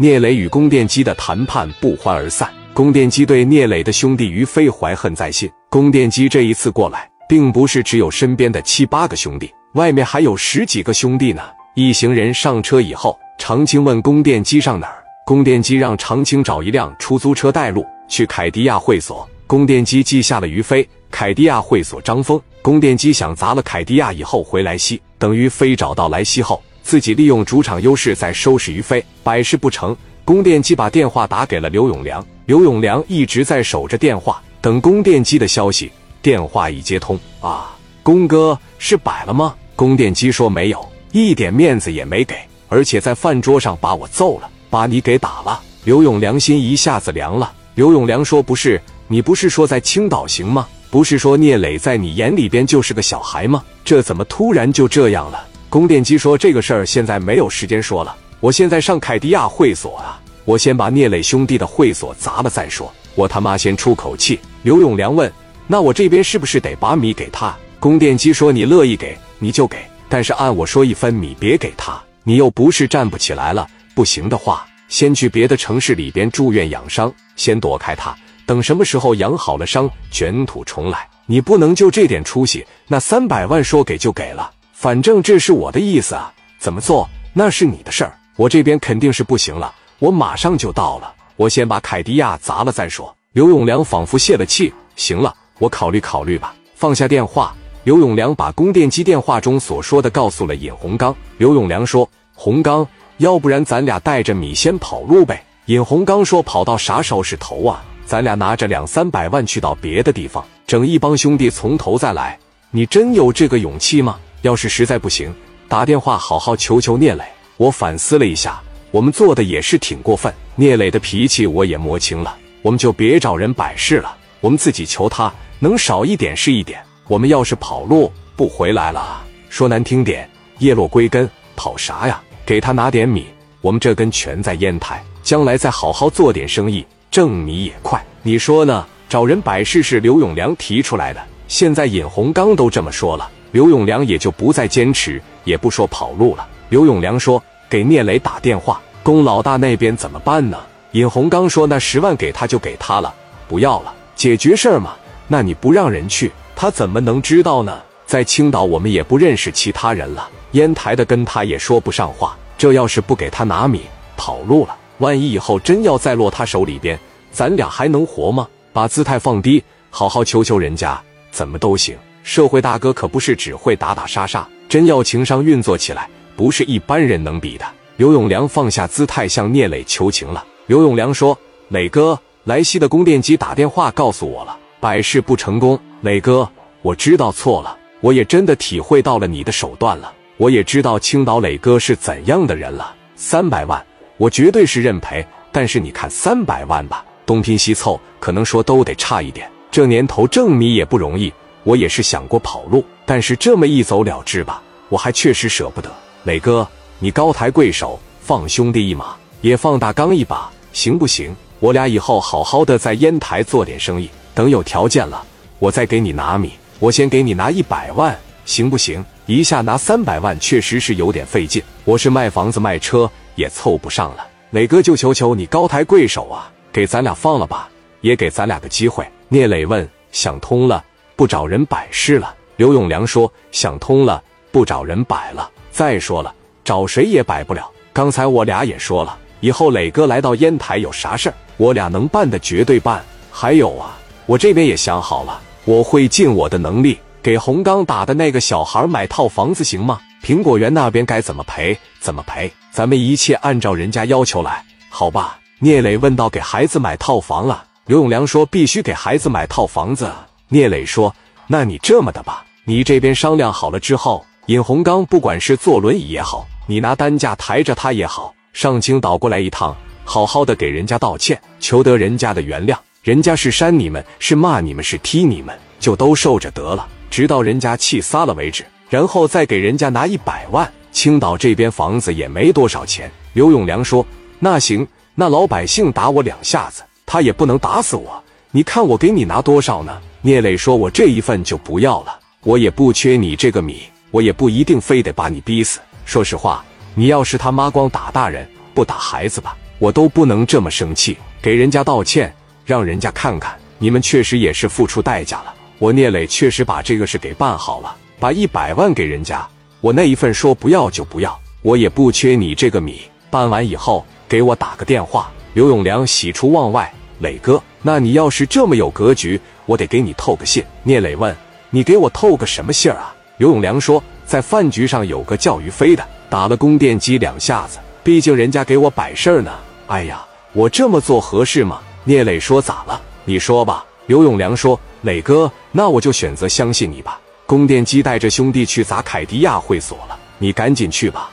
聂磊与宫电机的谈判不欢而散。宫电机对聂磊的兄弟于飞怀恨在心。宫电机这一次过来，并不是只有身边的七八个兄弟，外面还有十几个兄弟呢。一行人上车以后，长青问宫电机上哪儿，宫电机让长青找一辆出租车带路去凯迪亚会所。宫电机记下了于飞、凯迪亚会所张峰。宫电机想砸了凯迪亚以后回莱西，等于飞找到莱西后，自己利用主场优势在收拾于飞。百事不成，宫电机把电话打给了刘永良。刘永良一直在守着电话，等宫电机的消息。电话一接通，啊，宫哥是摆了吗？宫电机说没有，一点面子也没给，而且在饭桌上把我揍了，把你给打了。刘永良心一下子凉了。刘永良说：“不是，你不是说在青岛行吗？不是说聂磊在你眼里边就是个小孩吗？这怎么突然就这样了？”宫电机说：“这个事儿现在没有时间说了，我现在上凯迪亚会所啊。”我先把聂磊兄弟的会所砸了再说。我他妈先出口气。刘永良问：“那我这边是不是得把米给他？”宫电机说：“你乐意给你就给，但是按我说一分米别给他。你又不是站不起来了，不行的话，先去别的城市里边住院养伤，先躲开他。等什么时候养好了伤，卷土重来。你不能就这点出息。那三百万说给就给了，反正这是我的意思啊。怎么做那是你的事儿，我这边肯定是不行了。”我马上就到了，我先把凯迪亚砸了再说。刘永良仿佛泄了气，行了，我考虑考虑吧。放下电话，刘永良把供电机电话中所说的告诉了尹洪刚。刘永良说：“洪刚，要不然咱俩带着米先跑路呗。”尹洪刚说：“跑到啥时候是头啊？咱俩拿着两三百万去到别的地方，整一帮兄弟从头再来。你真有这个勇气吗？要是实在不行，打电话好好求求聂磊。”我反思了一下。我们做的也是挺过分，聂磊的脾气我也摸清了，我们就别找人摆事了，我们自己求他，能少一点是一点。我们要是跑路不回来了，说难听点，叶落归根，跑啥呀？给他拿点米，我们这根全在烟台，将来再好好做点生意，挣米也快。你说呢？找人摆事是刘永良提出来的，现在尹洪刚都这么说了，刘永良也就不再坚持，也不说跑路了。刘永良说。给聂磊打电话，龚老大那边怎么办呢？尹洪刚说：“那十万给他就给他了，不要了，解决事儿嘛。那你不让人去，他怎么能知道呢？在青岛我们也不认识其他人了，烟台的跟他也说不上话。这要是不给他拿米，跑路了，万一以后真要再落他手里边，咱俩还能活吗？把姿态放低，好好求求人家，怎么都行。社会大哥可不是只会打打杀杀，真要情商运作起来。”不是一般人能比的。刘永良放下姿态，向聂磊求情了。刘永良说：“磊哥，莱西的供电机打电话告诉我了，百事不成功。磊哥，我知道错了，我也真的体会到了你的手段了，我也知道青岛磊哥是怎样的人了。三百万，我绝对是认赔。但是你看三百万吧，东拼西凑，可能说都得差一点。这年头挣米也不容易，我也是想过跑路，但是这么一走了之吧，我还确实舍不得。”磊哥，你高抬贵手，放兄弟一马，也放大刚一把，行不行？我俩以后好好的在烟台做点生意，等有条件了，我再给你拿米。我先给你拿一百万，行不行？一下拿三百万确实是有点费劲，我是卖房子卖车也凑不上了。磊哥，就求求你高抬贵手啊，给咱俩放了吧，也给咱俩个机会。聂磊问：想通了，不找人摆事了？刘永良说：想通了，不找人摆了。再说了，找谁也摆不了。刚才我俩也说了，以后磊哥来到烟台有啥事儿，我俩能办的绝对办。还有啊，我这边也想好了，我会尽我的能力给洪刚打的那个小孩买套房子，行吗？苹果园那边该怎么赔怎么赔，咱们一切按照人家要求来，好吧？聂磊问到：“给孩子买套房了？”刘永良说：“必须给孩子买套房子。”聂磊说：“那你这么的吧，你这边商量好了之后。”尹洪刚，不管是坐轮椅也好，你拿担架抬着他也好，上青岛过来一趟，好好的给人家道歉，求得人家的原谅。人家是扇你们，是骂你们，是踢你们，就都受着得了，直到人家气撒了为止，然后再给人家拿一百万。青岛这边房子也没多少钱。刘永良说：“那行，那老百姓打我两下子，他也不能打死我。你看我给你拿多少呢？”聂磊说：“我这一份就不要了，我也不缺你这个米。”我也不一定非得把你逼死。说实话，你要是他妈光打大人不打孩子吧，我都不能这么生气，给人家道歉，让人家看看你们确实也是付出代价了。我聂磊确实把这个事给办好了，把一百万给人家，我那一份说不要就不要，我也不缺你这个米。办完以后给我打个电话。刘永良喜出望外，磊哥，那你要是这么有格局，我得给你透个信。聂磊问：“你给我透个什么信儿啊？”刘永良说：“在饭局上有个叫于飞的，打了供电机两下子，毕竟人家给我摆事儿呢。”哎呀，我这么做合适吗？聂磊说：“咋了？你说吧。”刘永良说：“磊哥，那我就选择相信你吧。供电机带着兄弟去砸凯迪亚会所了，你赶紧去吧。”